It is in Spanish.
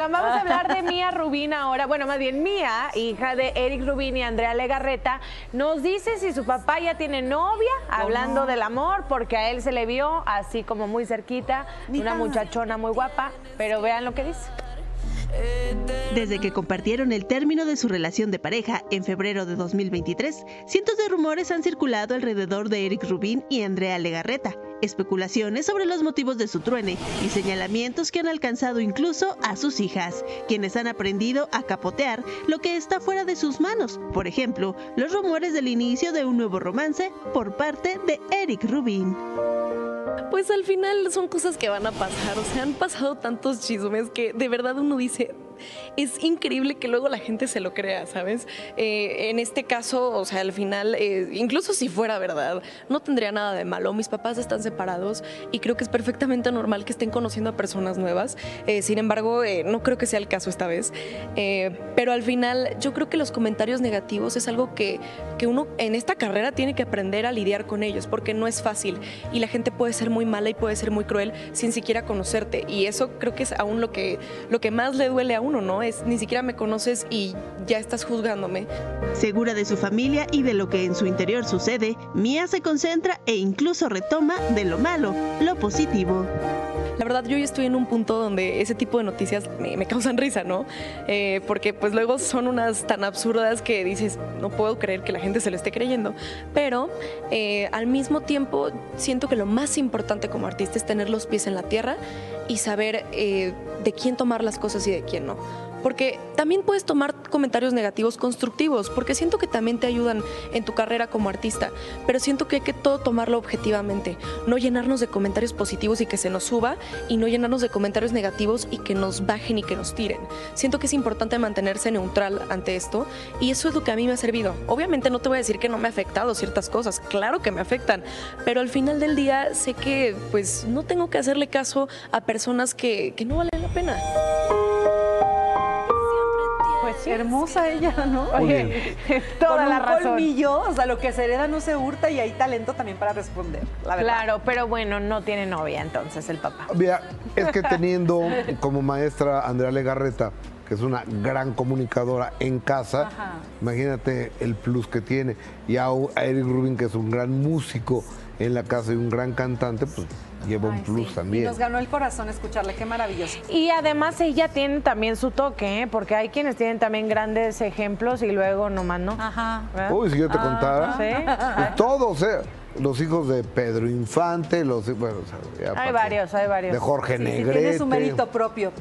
Vamos a hablar de Mía Rubín ahora. Bueno, más bien Mía, hija de Eric Rubín y Andrea Legarreta, nos dice si su papá ya tiene novia, hablando del amor, porque a él se le vio así como muy cerquita, una muchachona muy guapa, pero vean lo que dice. Desde que compartieron el término de su relación de pareja en febrero de 2023, cientos de rumores han circulado alrededor de Eric Rubín y Andrea Legarreta especulaciones sobre los motivos de su truene y señalamientos que han alcanzado incluso a sus hijas, quienes han aprendido a capotear lo que está fuera de sus manos. Por ejemplo, los rumores del inicio de un nuevo romance por parte de Eric Rubin. Pues al final son cosas que van a pasar, o sea, han pasado tantos chismes que de verdad uno dice, es increíble que luego la gente se lo crea, ¿sabes? Eh, en este caso, o sea, al final, eh, incluso si fuera verdad, no tendría nada de malo. Mis papás están separados y creo que es perfectamente normal que estén conociendo a personas nuevas. Eh, sin embargo, no creo que sea el caso esta vez. pero al final, yo creo que los comentarios negativos es algo que, que uno en esta carrera tiene que aprender a lidiar con ellos, porque no es fácil y la gente puede ser muy mala y puede ser muy cruel sin siquiera conocerte. Y eso creo que es aún lo que, lo que más le duele a uno ¿no? Es ni siquiera me conoces y ya estás juzgándome. Segura de su familia y de lo que en su interior sucede, Mia se concentra e incluso retoma de lo malo, lo positivo. La verdad, yo ya estoy en un punto donde ese tipo de noticias me, causan risa, ¿no? Eh, porque pues luego son unas tan absurdas que dices, no puedo creer que la gente se lo esté creyendo. Pero eh, al mismo tiempo siento que lo más importante como artista es tener los pies en la tierra y saber eh, de quién tomar las cosas y de quién no. Porque también puedes tomar comentarios negativos constructivos, porque siento que también te ayudan en tu carrera como artista, pero siento que hay que todo tomarlo objetivamente, no llenarnos de comentarios positivos y que se nos suba, y no llenarnos de comentarios negativos y que nos bajen y que nos tiren. Siento que es importante mantenerse neutral ante esto, y eso es lo que a mí me ha servido. Obviamente no te voy a decir que no me ha afectado ciertas cosas, claro que me afectan, pero al final del día sé que pues no tengo que hacerle caso a personas que, que no valen la pena. Hermosa ella, ¿no? Oye, toda la razón. colmillo, o sea, lo que se hereda no se hurta y hay talento también para responder, la verdad. Claro, pero bueno, no tiene novia entonces el papá. Mira, es que teniendo como maestra Andrea Legarreta, que es una gran comunicadora en casa, imagínate el plus que tiene. Y a Eric Rubin, que es un gran músico en la casa y un gran cantante, pues lleva un plus también. Y nos ganó el corazón escucharle, qué maravilloso. Y además ella tiene también su toque, ¿eh? porque hay quienes tienen también grandes ejemplos y luego nomás no. Ajá. Uy, si yo te contara. ¿Sí? Pues todos, ¿eh? Los hijos de Pedro Infante, los bueno, hay varios, hay varios. De Jorge Negrete. tiene su mérito propio.